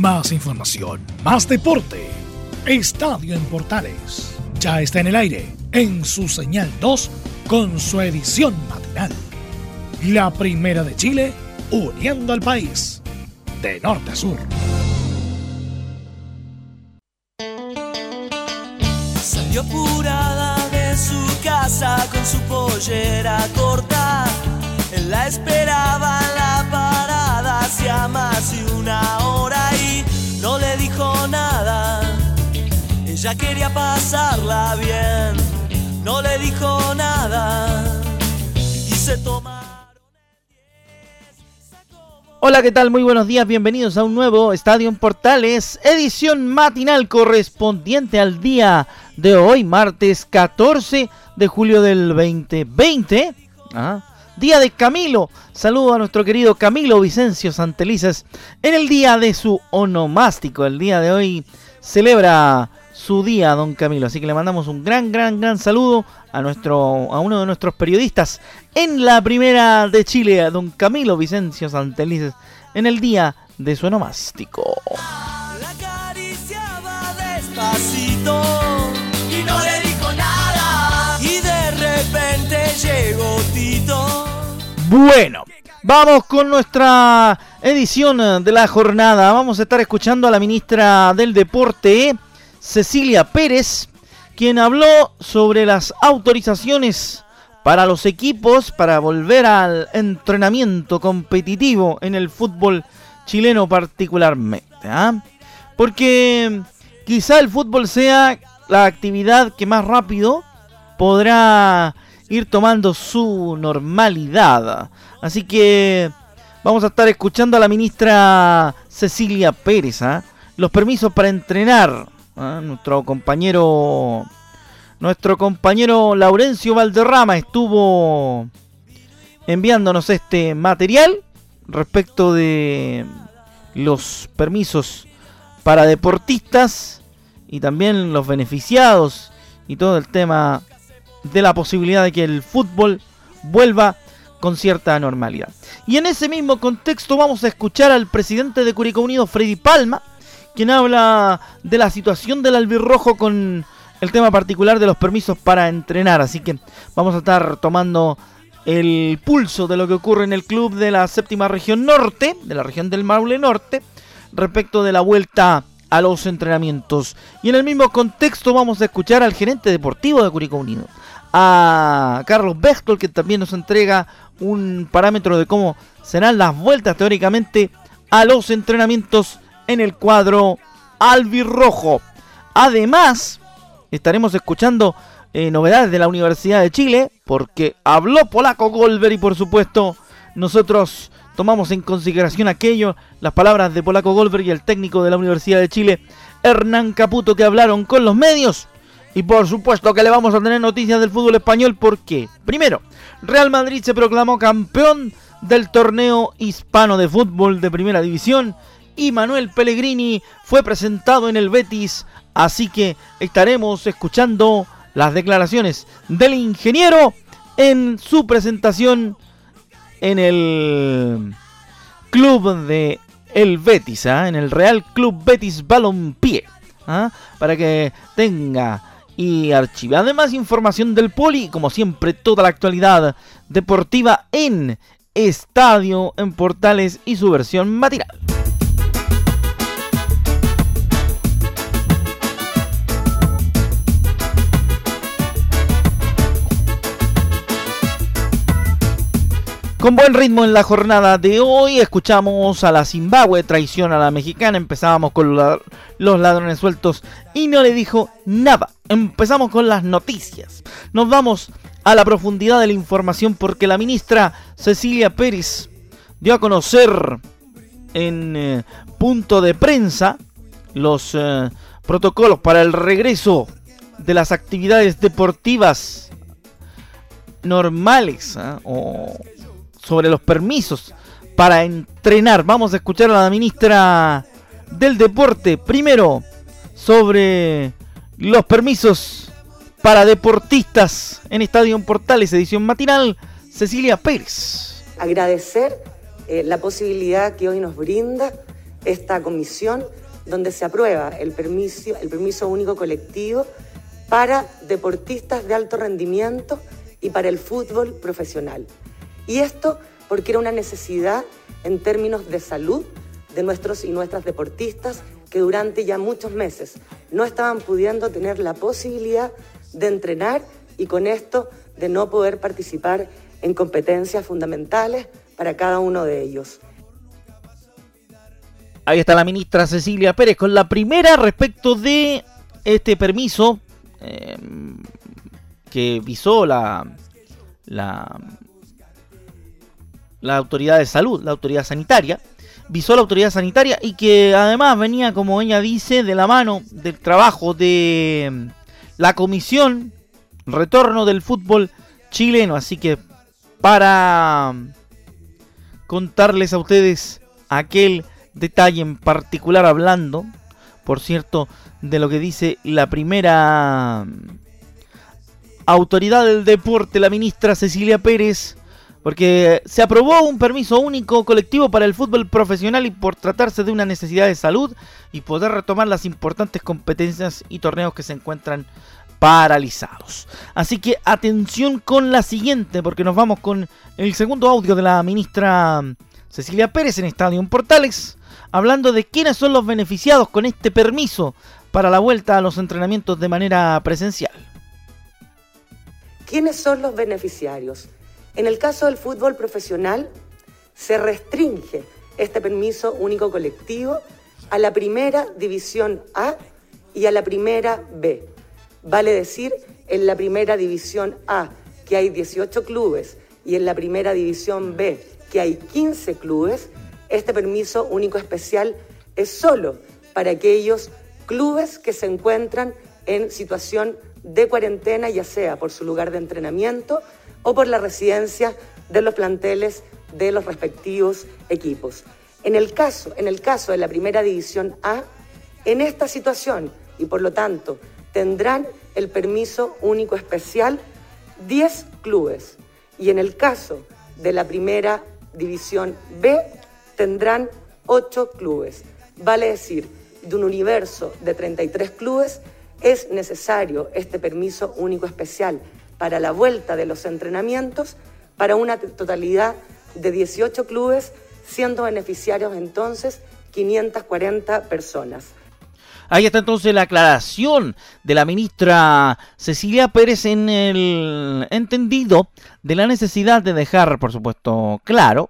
Más información, más deporte. Estadio en Portales. Ya está en el aire, en su señal 2, con su edición matinal. La primera de Chile, uniendo al país, de norte a sur. Salió apurada de su casa con su pollera corta. Él la esperaba Ella quería pasarla bien, no le dijo nada y se Hola, ¿qué tal? Muy buenos días, bienvenidos a un nuevo Estadio en Portales, edición matinal correspondiente al día de hoy, martes 14 de julio del 2020. Ah, día de Camilo. Saludo a nuestro querido Camilo Vicencio Santelices en el día de su onomástico. El día de hoy celebra su día, don Camilo. Así que le mandamos un gran, gran, gran saludo a nuestro, a uno de nuestros periodistas en la primera de Chile, a don Camilo Vicencio Santelices, en el día de su onomástico. La acariciaba despacito y no le dijo nada. Y de repente llegó Tito. Bueno, vamos con nuestra edición de la jornada. Vamos a estar escuchando a la ministra del Deporte, Cecilia Pérez, quien habló sobre las autorizaciones para los equipos para volver al entrenamiento competitivo en el fútbol chileno particularmente. ¿ah? Porque quizá el fútbol sea la actividad que más rápido podrá ir tomando su normalidad. Así que vamos a estar escuchando a la ministra Cecilia Pérez. ¿ah? Los permisos para entrenar. ¿Ah? Nuestro compañero nuestro compañero Laurencio Valderrama estuvo enviándonos este material respecto de los permisos para deportistas y también los beneficiados y todo el tema de la posibilidad de que el fútbol vuelva con cierta normalidad. Y en ese mismo contexto vamos a escuchar al presidente de Curicó Unido, Freddy Palma, quien habla de la situación del albirrojo con el tema particular de los permisos para entrenar. Así que vamos a estar tomando el pulso de lo que ocurre en el club de la séptima región norte, de la región del Maule Norte, respecto de la vuelta a los entrenamientos. Y en el mismo contexto vamos a escuchar al gerente deportivo de Curicó Unido, a Carlos Bechtel, que también nos entrega un parámetro de cómo serán las vueltas teóricamente a los entrenamientos en el cuadro albirrojo. Además, estaremos escuchando eh, novedades de la Universidad de Chile, porque habló polaco Golver y por supuesto nosotros tomamos en consideración aquello, las palabras de Polaco Golver y el técnico de la Universidad de Chile, Hernán Caputo, que hablaron con los medios. Y por supuesto que le vamos a tener noticias del fútbol español porque, primero, Real Madrid se proclamó campeón del torneo hispano de fútbol de primera división y Manuel Pellegrini fue presentado en el Betis, así que estaremos escuchando las declaraciones del ingeniero en su presentación en el club de el Betis, ¿ah? en el Real Club Betis Balompié, ¿ah? para que tenga y archive. Además, información del Poli, como siempre, toda la actualidad deportiva en Estadio en Portales y su versión matinal. Con buen ritmo en la jornada de hoy, escuchamos a la Zimbabue, traición a la mexicana, empezábamos con los ladrones sueltos y no le dijo nada. Empezamos con las noticias. Nos vamos a la profundidad de la información porque la ministra Cecilia Pérez dio a conocer en eh, punto de prensa los eh, protocolos para el regreso de las actividades deportivas normales ¿ah? o sobre los permisos para entrenar. Vamos a escuchar a la ministra del Deporte. Primero, sobre los permisos para deportistas en Estadio Portales, edición matinal, Cecilia Pérez. Agradecer eh, la posibilidad que hoy nos brinda esta comisión donde se aprueba el permiso, el permiso único colectivo para deportistas de alto rendimiento y para el fútbol profesional. Y esto porque era una necesidad en términos de salud de nuestros y nuestras deportistas que durante ya muchos meses no estaban pudiendo tener la posibilidad de entrenar y con esto de no poder participar en competencias fundamentales para cada uno de ellos. Ahí está la ministra Cecilia Pérez con la primera respecto de este permiso eh, que visó la, la, la autoridad de salud, la autoridad sanitaria, visó la autoridad sanitaria y que además venía, como ella dice, de la mano del trabajo de la comisión retorno del fútbol chileno. Así que para contarles a ustedes aquel detalle en particular hablando, por cierto, de lo que dice la primera autoridad del deporte, la ministra Cecilia Pérez, porque se aprobó un permiso único colectivo para el fútbol profesional y por tratarse de una necesidad de salud y poder retomar las importantes competencias y torneos que se encuentran paralizados. Así que atención con la siguiente, porque nos vamos con el segundo audio de la ministra Cecilia Pérez en Estadio Portales, hablando de quiénes son los beneficiados con este permiso para la vuelta a los entrenamientos de manera presencial. ¿Quiénes son los beneficiarios? En el caso del fútbol profesional, se restringe este permiso único colectivo a la primera división A y a la primera B. Vale decir, en la primera división A, que hay 18 clubes, y en la primera división B, que hay 15 clubes, este permiso único especial es solo para aquellos clubes que se encuentran en situación de cuarentena, ya sea por su lugar de entrenamiento o por la residencia de los planteles de los respectivos equipos. En el caso, en el caso de la primera división A, en esta situación y por lo tanto tendrán el permiso único especial 10 clubes y en el caso de la primera división B tendrán 8 clubes. Vale decir, de un universo de 33 clubes es necesario este permiso único especial para la vuelta de los entrenamientos para una totalidad de 18 clubes, siendo beneficiarios entonces 540 personas. Ahí está entonces la aclaración de la ministra Cecilia Pérez en el entendido de la necesidad de dejar, por supuesto, claro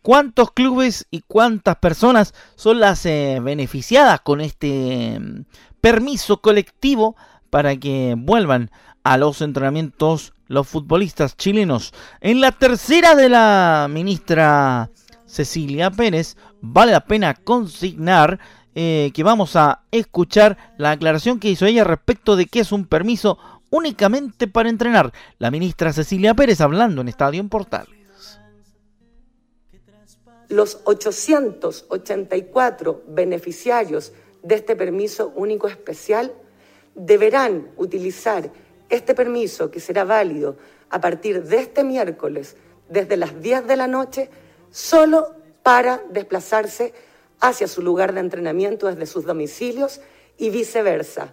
cuántos clubes y cuántas personas son las eh, beneficiadas con este mm, permiso colectivo para que vuelvan a los entrenamientos los futbolistas chilenos. En la tercera de la ministra Cecilia Pérez, vale la pena consignar eh, que vamos a escuchar la aclaración que hizo ella respecto de que es un permiso únicamente para entrenar. La ministra Cecilia Pérez hablando en Estadio en Portales. Los 884 beneficiarios de este permiso único especial deberán utilizar este permiso, que será válido a partir de este miércoles, desde las 10 de la noche, solo para desplazarse hacia su lugar de entrenamiento desde sus domicilios y viceversa.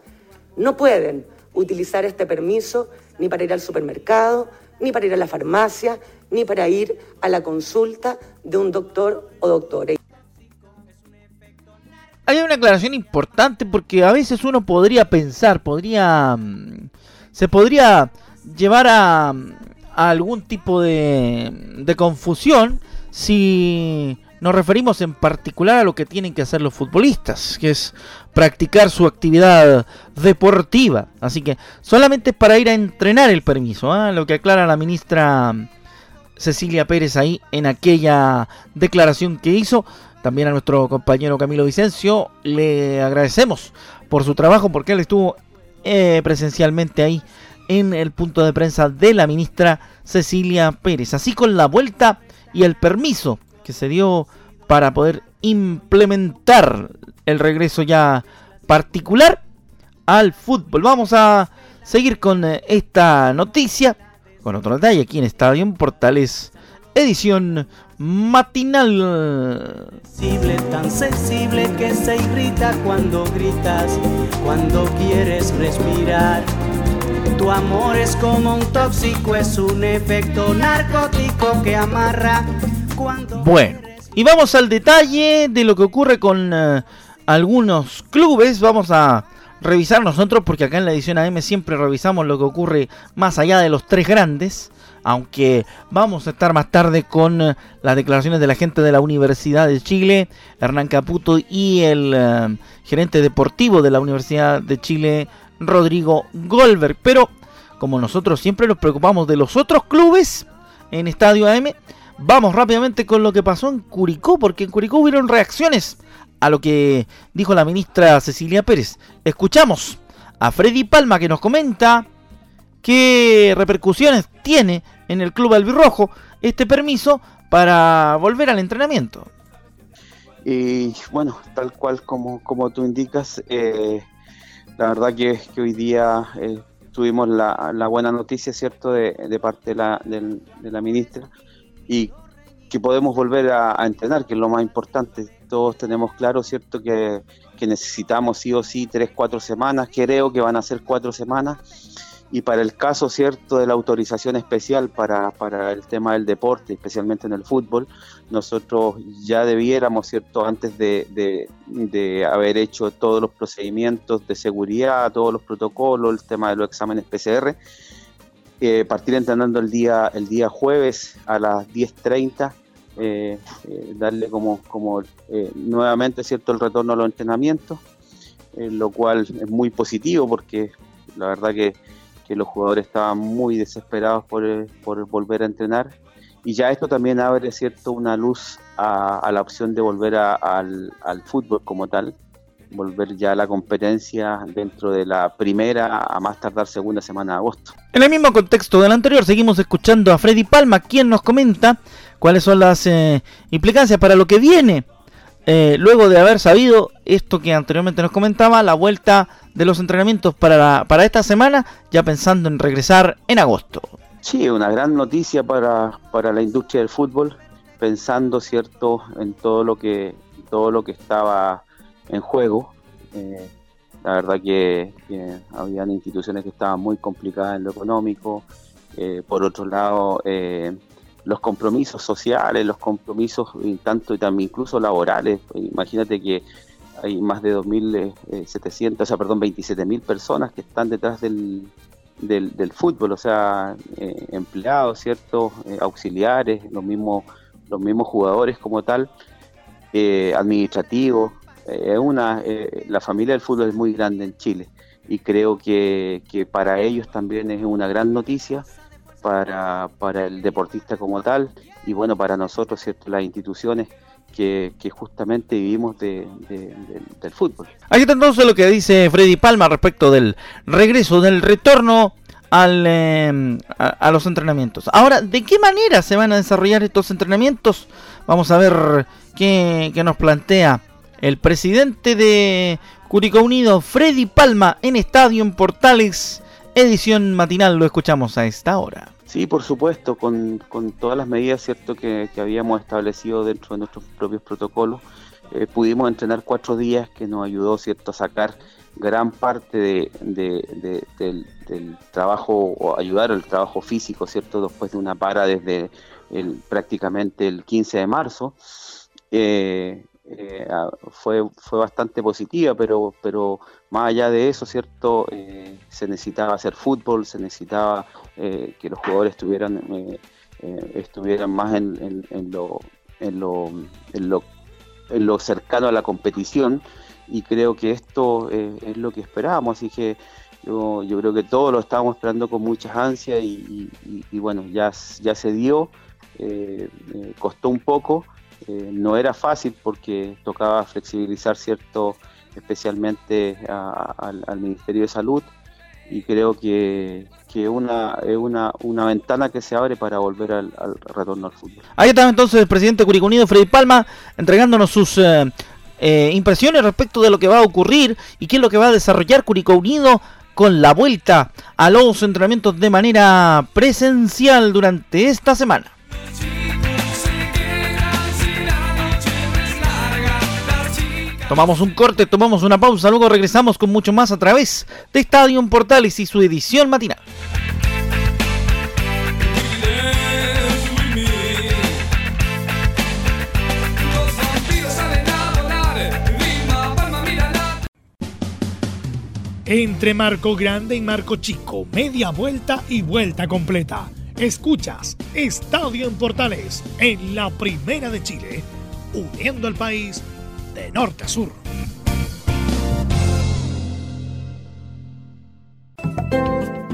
No pueden utilizar este permiso ni para ir al supermercado, ni para ir a la farmacia, ni para ir a la consulta de un doctor o doctora. Hay una aclaración importante porque a veces uno podría pensar, podría mm, se podría llevar a, algún tipo de, de confusión si nos referimos en particular a lo que tienen que hacer los futbolistas, que es practicar su actividad deportiva. Así que solamente para ir a entrenar el permiso, ¿ah? lo que aclara la ministra Cecilia Pérez ahí en aquella declaración que hizo. También a nuestro compañero Camilo Vicencio le agradecemos por su trabajo porque él estuvo eh, presencialmente ahí en el punto de prensa de la ministra Cecilia Pérez. Así con la vuelta y el permiso que se dio para poder implementar el regreso ya particular al fútbol. Vamos a seguir con eh, esta noticia, con otro detalle aquí en Estadio Portales edición matinal. Sensible, tan sensible que se irrita cuando gritas, cuando quieres respirar. Tu amor es como un tóxico, es un efecto narcótico que amarra cuando... Bueno, y vamos al detalle de lo que ocurre con eh, algunos clubes. Vamos a revisar nosotros, porque acá en la edición AM siempre revisamos lo que ocurre más allá de los tres grandes aunque vamos a estar más tarde con eh, las declaraciones de la gente de la Universidad de Chile, Hernán Caputo, y el eh, gerente deportivo de la Universidad de Chile, Rodrigo Goldberg. Pero como nosotros siempre nos preocupamos de los otros clubes en Estadio AM, vamos rápidamente con lo que pasó en Curicó, porque en Curicó hubieron reacciones a lo que dijo la ministra Cecilia Pérez. Escuchamos a Freddy Palma que nos comenta qué repercusiones tiene en el club albirrojo este permiso para volver al entrenamiento. Y bueno, tal cual como, como tú indicas, eh, la verdad que, que hoy día eh, tuvimos la, la, buena noticia, ¿cierto?, de, parte de la, de, de la, ministra y que podemos volver a, a, entrenar, que es lo más importante. Todos tenemos claro, ¿cierto?, que, que necesitamos sí o sí tres, cuatro semanas, creo que van a ser cuatro semanas y para el caso cierto de la autorización especial para, para, el tema del deporte, especialmente en el fútbol, nosotros ya debiéramos, cierto, antes de, de, de, haber hecho todos los procedimientos de seguridad, todos los protocolos, el tema de los exámenes PCR, eh, partir entrenando el día, el día jueves a las 10.30. Eh, eh, darle como, como eh, nuevamente cierto el retorno a los entrenamientos, lo cual es muy positivo porque la verdad que que los jugadores estaban muy desesperados por, eh, por volver a entrenar. Y ya esto también abre cierto una luz a, la opción de volver a, al, al, fútbol como tal, volver ya a la competencia dentro de la primera a más tardar segunda semana de agosto. En el mismo contexto del anterior, seguimos escuchando a Freddy Palma, quien nos comenta cuáles son las eh, implicancias para lo que viene eh, luego de haber sabido esto que anteriormente nos comentaba, la vuelta de los entrenamientos para, para esta semana, ya pensando en regresar en agosto. Sí, una gran noticia para, para la industria del fútbol, pensando cierto en todo lo que todo lo que estaba en juego. Eh, la verdad que, que, habían instituciones que estaban muy complicadas en lo económico. Eh, por otro lado, eh, los compromisos sociales, los compromisos tanto y también incluso laborales. Imagínate que hay más de 2.700, o sea, perdón, 27.000 personas que están detrás del, del, fútbol, o sea, eh, empleados, ¿cierto? Eh, auxiliares, los mismos, los mismos jugadores como tal, eh, administrativos. Una, la familia del fútbol es muy grande en Chile y creo que, que para ellos también es una gran noticia para, para el deportista como tal y bueno, para nosotros, ¿cierto? las instituciones que, que justamente vivimos de, de, de, del fútbol. Ahí está entonces lo que dice Freddy Palma respecto del regreso, del retorno al, eh, a, a, los entrenamientos. Ahora, ¿de qué manera se van a desarrollar estos entrenamientos? Vamos a ver qué, qué nos plantea el presidente de Curicó Unido, Freddy Palma, en Estadio en Portales edición matinal lo escuchamos a esta hora. Sí, por supuesto, con, con todas las medidas cierto que, que, habíamos establecido dentro de nuestros propios protocolos, eh, pudimos entrenar cuatro días que nos ayudó cierto a sacar gran parte de, de, de, del, del, trabajo o ayudar al trabajo físico, cierto, después de una para desde el, prácticamente el 15 de marzo. Eh, eh, fue, fue bastante positiva, pero, pero más allá de eso, ¿cierto? Eh, se necesitaba hacer fútbol, se necesitaba eh, que los jugadores estuvieran, estuvieran más en, lo, en, lo, en, lo, en lo cercano a la competición y creo que esto es lo que esperábamos, así que yo, yo creo que todos lo estábamos esperando con muchas ansias y, y, y bueno, ya, ya se dio, costó un poco. Eh, no era fácil porque tocaba flexibilizar cierto, especialmente a, al Ministerio de Salud y creo que, que una, es una, una ventana que se abre para volver al, retorno al fútbol. Ahí está entonces el presidente Curicunido, Freddy Palma, entregándonos sus eh, eh, impresiones respecto de lo que va a ocurrir y qué es lo que va a desarrollar Curicó Unido con la vuelta a los entrenamientos de manera presencial durante esta semana. Tomamos un corte, tomamos una pausa, luego regresamos con mucho más a través de Estadio Portales y su edición matinal. Entre Marco Grande y Marco Chico, media vuelta y vuelta completa. Escuchas Estadio en Portales en la Primera de Chile, uniendo al país de norte a sur.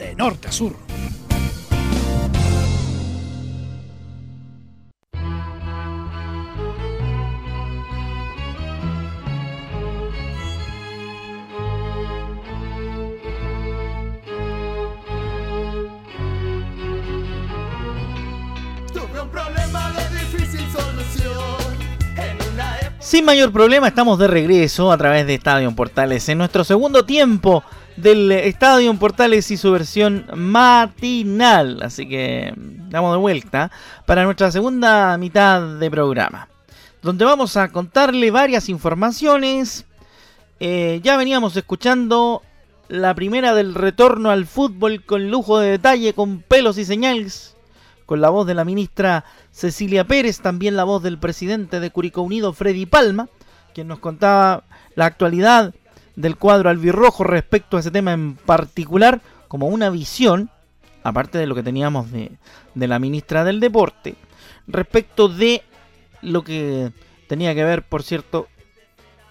de norte a sur. Sin mayor problema estamos de regreso a través de Estadio Portales en nuestro segundo tiempo del Estadio Portales y su versión matinal. Así que damos de vuelta para nuestra segunda mitad de programa, donde vamos a contarle varias informaciones. Eh, ya veníamos escuchando la primera del retorno al fútbol con lujo de detalle, con pelos y señales, con la voz de la ministra Cecilia Pérez, también la voz del presidente de Curicó Unido, Freddy Palma, quien nos contaba la actualidad del cuadro albirrojo respecto a ese tema en particular, como una visión, aparte de lo que teníamos de, de la ministra del Deporte, respecto de lo que tenía que ver, por cierto,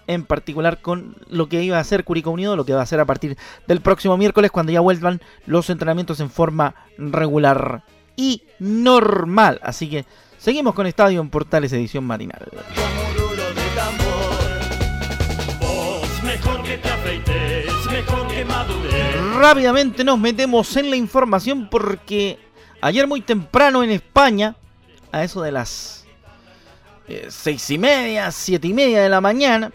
en particular con lo que iba a hacer Curicó Unido, lo que va a hacer a partir del próximo miércoles cuando ya vuelvan los entrenamientos en forma regular y normal. Así que seguimos con Estadio en Portales edición matinal. Rápidamente nos metemos en la información porque Ayer muy temprano en España, a eso de las eh, seis y media, siete y media de la mañana,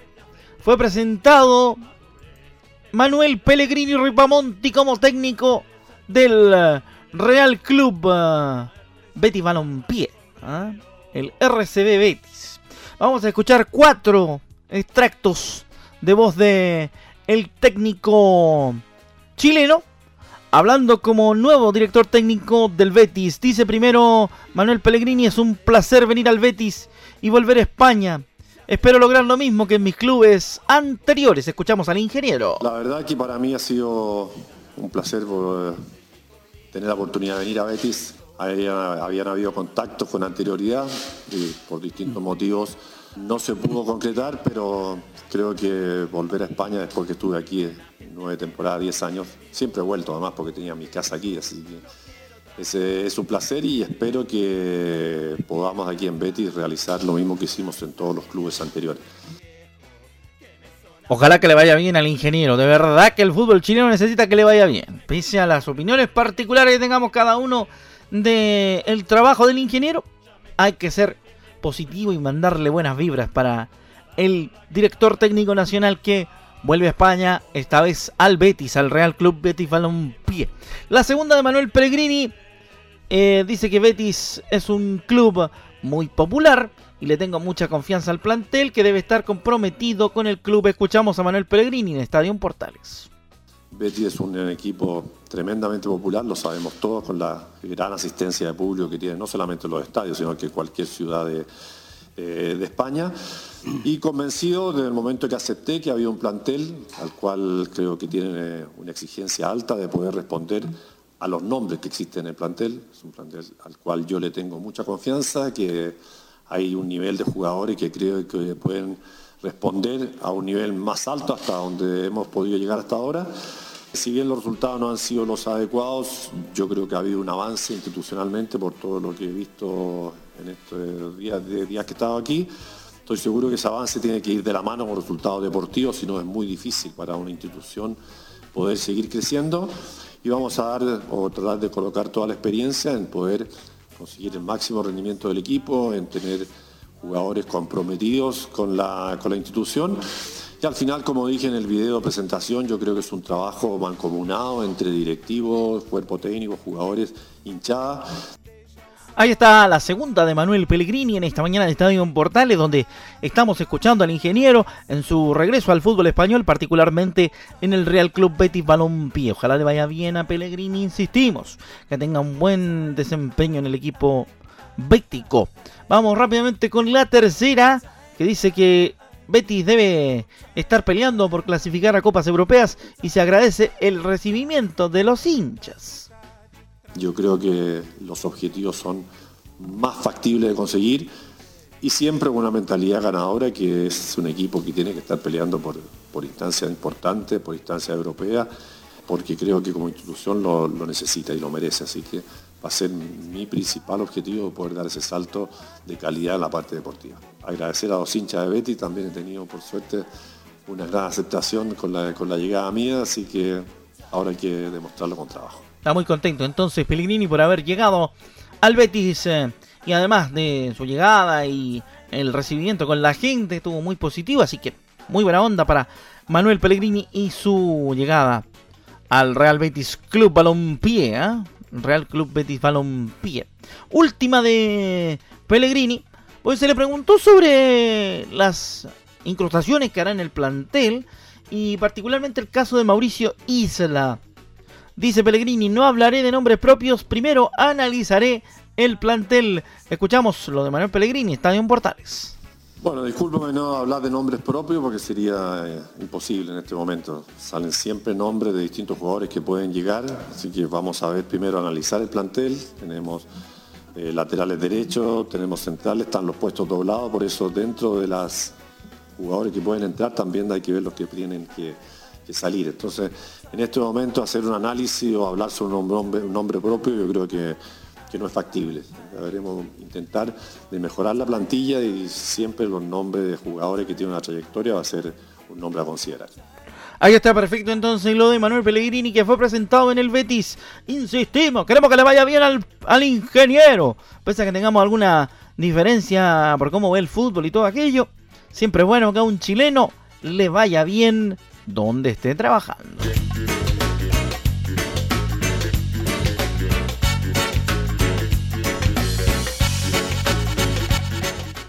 fue presentado Manuel Pellegrini Ripamonti como técnico del eh, Real Club uh, Betis Balompié, ¿ah? el RCB Betis. Vamos a escuchar cuatro extractos de voz de el técnico chileno hablando como nuevo director técnico del Betis. Dice primero Manuel Pellegrini, es un placer venir al Betis y volver a España. Espero lograr lo mismo que en mis clubes anteriores. Escuchamos al ingeniero. La verdad que para mí ha sido un placer tener la oportunidad de venir a Betis. Habían, habido contactos con anterioridad y por distintos motivos no se pudo concretar, pero creo que volver a España después que estuve aquí nueve temporadas, diez años, siempre he vuelto además porque tenía mi casa aquí, así que es un placer y espero que podamos aquí en Betis realizar lo mismo que hicimos en todos los clubes anteriores. Ojalá que le vaya bien al ingeniero. De verdad que el fútbol chileno necesita que le vaya bien. Pese a las opiniones particulares que tengamos cada uno del trabajo del ingeniero, hay que ser positivo y mandarle buenas vibras para el director técnico nacional que vuelve a España, esta vez al Betis, al Real Club Betis Balompié. La segunda de Manuel Pellegrini eh, dice que Betis es un club muy popular y le tengo mucha confianza al plantel que debe estar comprometido con el club. Escuchamos a Manuel Pellegrini en Estadio Portales. Betis es un equipo tremendamente popular, lo sabemos todos, con la gran asistencia de público que tiene no solamente los estadios, sino que cualquier ciudad de, eh, de España. Y convencido desde el momento que acepté que había un plantel al cual creo que tiene una exigencia alta de poder responder a los nombres que existen en el plantel. Es un plantel al cual yo le tengo mucha confianza, que hay un nivel de jugadores que creo que pueden responder a un nivel más alto hasta donde hemos podido llegar hasta ahora. Si bien los resultados no han sido los adecuados, yo creo que ha habido un avance institucionalmente por todo lo que he visto en estos días, que he estado aquí. Estoy seguro que ese avance tiene que ir de la mano con resultados deportivos, si no es muy difícil para una institución poder seguir creciendo. Y vamos a dar o tratar de colocar toda la experiencia en poder conseguir el máximo rendimiento del equipo, en tener jugadores comprometidos con la, con la institución. Y al final, como dije en el video de presentación, yo creo que es un trabajo mancomunado entre directivos, cuerpo técnico, jugadores, hinchada. Ahí está la segunda de Manuel Pellegrini en esta mañana de Estadio en Portales, donde estamos escuchando al ingeniero en su regreso al fútbol español, particularmente en el Real Club Betis Balompié. Ojalá le vaya bien a Pellegrini, insistimos, que tenga un buen desempeño en el equipo bético. Vamos rápidamente con la tercera, que dice que Betis debe estar peleando por clasificar a Copas Europeas y se agradece el recibimiento de los hinchas. Yo creo que los objetivos son más factibles de conseguir y siempre con una mentalidad ganadora que es un equipo que tiene que estar peleando por, por instancias importantes, por instancias europeas, porque creo que como institución lo, necesita y lo merece. Así que va a ser mi principal objetivo poder dar ese salto de calidad en la parte deportiva. Agradecer a los hinchas de Betty, también he tenido por suerte una gran aceptación con la, con la llegada mía, así que ahora hay que demostrarlo con trabajo. Está muy contento entonces Pellegrini por haber llegado al Betis eh, y además de su llegada y el recibimiento con la gente estuvo muy positivo, así que muy buena onda para Manuel Pellegrini y su llegada al Real Betis Club Balompié, ¿eh? Real Club Betis Balompié. Última de Pellegrini, pues se le preguntó sobre las incrustaciones que hará en el plantel y particularmente el caso de Mauricio Isla. Dice Pellegrini, no hablaré de nombres propios, primero analizaré el plantel. Escuchamos lo de Manuel Pellegrini, Estadio en Portales. Bueno, discúlpame no hablar de nombres propios porque sería eh, imposible en este momento. Salen siempre nombres de distintos jugadores que pueden llegar, así que vamos a ver primero analizar el plantel. Tenemos eh, laterales derechos, tenemos centrales, están los puestos doblados, por eso dentro de las jugadores que pueden entrar también hay que ver los que tienen que que salir. Entonces, en este momento hacer un análisis o hablar sobre un nombre, propio yo creo que, no es factible. Deberemos intentar de mejorar la plantilla y siempre los nombres de jugadores que tienen una trayectoria va a ser un nombre a considerar. Ahí está perfecto entonces lo de Manuel Pellegrini que fue presentado en el Betis. Insistimos, queremos que le vaya bien al, ingeniero. Pese a que tengamos alguna diferencia por cómo ve el fútbol y todo aquello. Siempre bueno que a un chileno le vaya bien donde esté trabajando.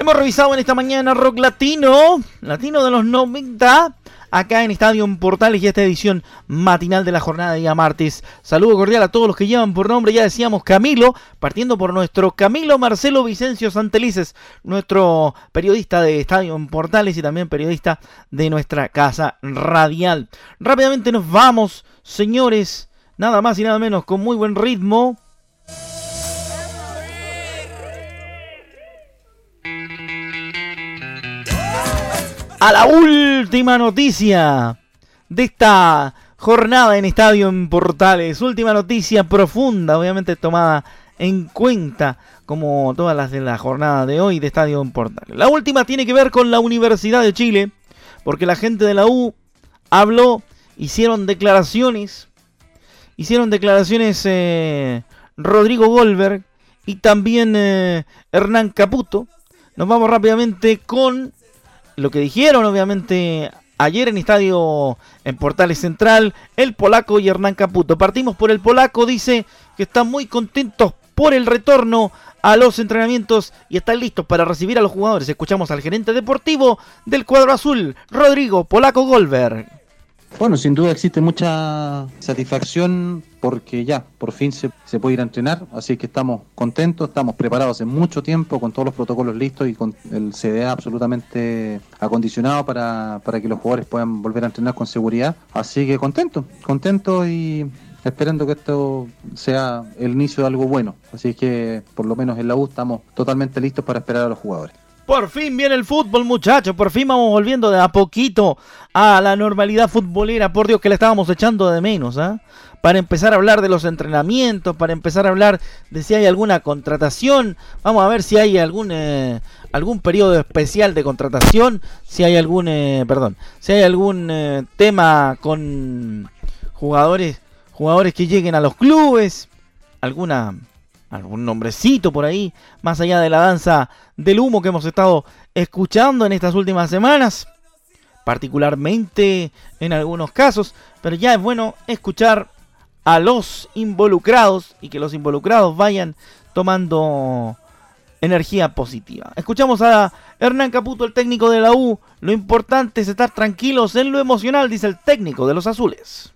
Hemos revisado en esta mañana rock latino, latino de los 90, acá en Estadio Portales y esta edición matinal de la jornada de día martes. Saludo cordial a todos los que llevan por nombre, ya decíamos Camilo, partiendo por nuestro Camilo Marcelo Vicencio Santelices, nuestro periodista de Estadio Portales y también periodista de nuestra casa radial. Rápidamente nos vamos, señores, nada más y nada menos, con muy buen ritmo a la última noticia de esta jornada en Estadio en Portales. Última noticia profunda, obviamente tomada en cuenta como todas las de la jornada de hoy de Estadio en Portales. La última tiene que ver con la Universidad de Chile, porque la gente de la U habló, hicieron declaraciones, hicieron declaraciones eh, Rodrigo Goldberg y también eh, Hernán Caputo. Nos vamos rápidamente con lo que dijeron obviamente ayer en Estadio en Portales Central, el polaco y Hernán Caputo. Partimos por el polaco, dice que están muy contentos por el retorno a los entrenamientos y están listos para recibir a los jugadores. Escuchamos al gerente deportivo del cuadro azul, Rodrigo Polaco Goldberg. Bueno, sin duda existe mucha satisfacción porque ya, por fin se, puede ir a entrenar, así que estamos contentos, estamos preparados hace mucho tiempo con todos los protocolos listos y con el CDA absolutamente acondicionado para, para que los jugadores puedan volver a entrenar con seguridad. Así que contentos, contentos y esperando que esto sea el inicio de algo bueno. Así que por lo menos en la U estamos totalmente listos para esperar a los jugadores. Por fin viene el fútbol, muchachos. Por fin vamos volviendo de a poquito a la normalidad futbolera. Por Dios que le estábamos echando de menos, ¿ah? Para empezar a hablar de los entrenamientos, para empezar a hablar de si hay alguna contratación. Vamos a ver si hay algún eh, algún periodo especial de contratación, si hay algún, eh, perdón, si hay algún eh, tema con jugadores, jugadores que lleguen a los clubes, alguna algún nombrecito por ahí, más allá de la danza del humo que hemos estado escuchando en estas últimas semanas, particularmente en algunos casos, pero ya es bueno escuchar a los involucrados y que los involucrados vayan tomando energía positiva. Escuchamos a Hernán Caputo, el técnico de la U. Lo importante es estar tranquilos en lo emocional, dice el técnico de los azules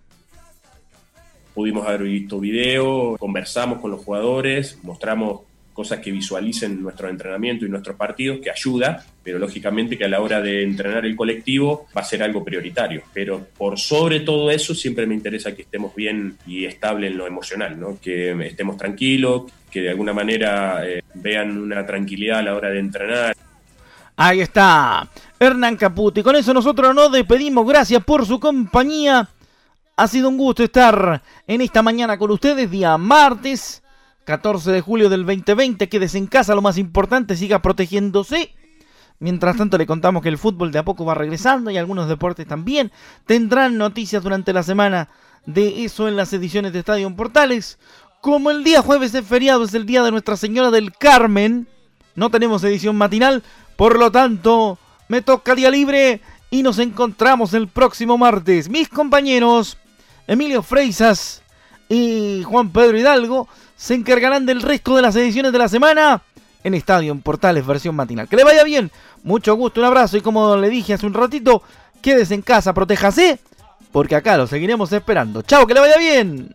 pudimos haber visto video, conversamos con los jugadores, mostramos cosas que visualicen nuestro entrenamiento y nuestros partidos, que ayuda, pero lógicamente que a la hora de entrenar el colectivo va a ser algo prioritario. Pero por sobre todo eso siempre me interesa que estemos bien y estable en lo emocional, ¿no? que estemos tranquilos, que de alguna manera eh, vean una tranquilidad a la hora de entrenar. Ahí está, Hernán Caputi. Con eso nosotros nos despedimos. Gracias por su compañía. Ha sido un gusto estar en esta mañana con ustedes, día martes 14 de julio del 2020. Quédese en casa, lo más importante, siga protegiéndose. Mientras tanto le contamos que el fútbol de a poco va regresando y algunos deportes también. Tendrán noticias durante la semana de eso en las ediciones de Estadio Portales. Como el día jueves es feriado, es el día de Nuestra Señora del Carmen. No tenemos edición matinal, por lo tanto me toca día libre y nos encontramos el próximo martes. Mis compañeros Emilio Freisas y Juan Pedro Hidalgo se encargarán del resto de las ediciones de la semana en Estadio en Portales versión matinal. Que le vaya bien, mucho gusto, un abrazo y como le dije hace un ratito, quédese en casa, protéjase, porque acá lo seguiremos esperando. Chao, que le vaya bien.